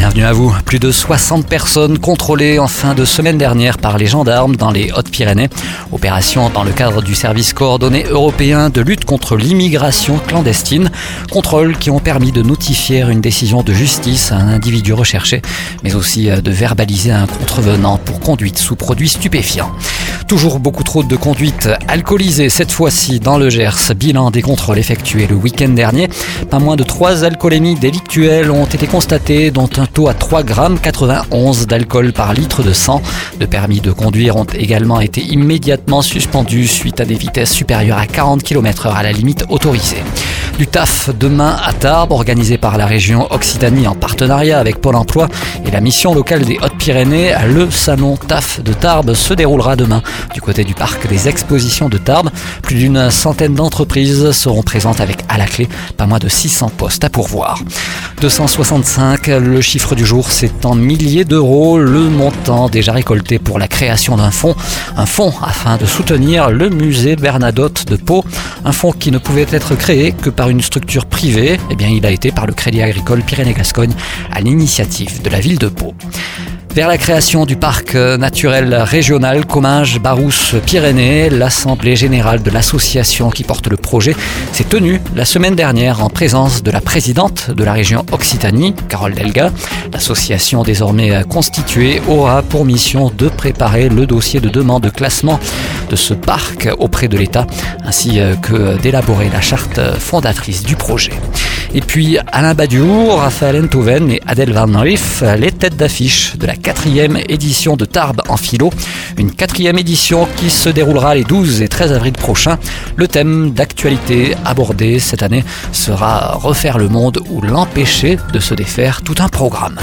Bienvenue à vous. Plus de 60 personnes contrôlées en fin de semaine dernière par les gendarmes dans les Hautes-Pyrénées. Opération dans le cadre du service coordonné européen de lutte contre l'immigration clandestine. Contrôles qui ont permis de notifier une décision de justice à un individu recherché, mais aussi de verbaliser un contrevenant pour conduite sous produits stupéfiants. Toujours beaucoup trop de conduite alcoolisée cette fois-ci dans le Gers. Bilan des contrôles effectués le week-end dernier. Pas moins de 3 alcoolémies délictuelles ont été constatées, dont un taux à 3 grammes 91 d'alcool par litre de sang. De permis de conduire ont également été immédiatement suspendus suite à des vitesses supérieures à 40 km h à la limite autorisée. Du TAF demain à Tarbes, organisé par la région Occitanie en partenariat avec Pôle emploi et la mission locale des Hautes-Pyrénées. Le salon TAF de Tarbes se déroulera demain du côté du parc des expositions de Tarbes. Plus d'une centaine d'entreprises seront présentes avec à la clé pas moins de 600 postes à pourvoir. 265, le chiffre du jour, c'est en milliers d'euros le montant déjà récolté pour la création d'un fonds. Un fonds afin de soutenir le musée Bernadotte de Pau. Un fonds qui ne pouvait être créé que par une structure privée. Eh bien, il a été par le Crédit Agricole Pyrénées-Gascogne à l'initiative de la ville de Pau vers la création du parc naturel régional Comminges-Barousse-Pyrénées. L'Assemblée générale de l'association qui porte le projet s'est tenue la semaine dernière en présence de la présidente de la région Occitanie, Carole Delga. L'association désormais constituée aura pour mission de préparer le dossier de demande de classement de ce parc auprès de l'État, ainsi que d'élaborer la charte fondatrice du projet. Et puis Alain Badiou, Raphaël Enthoven et Adèle Van Riff, les têtes d'affiche de la quatrième édition de Tarbes en philo. Une quatrième édition qui se déroulera les 12 et 13 avril prochains. Le thème d'actualité abordé cette année sera Refaire le monde ou l'empêcher de se défaire tout un programme.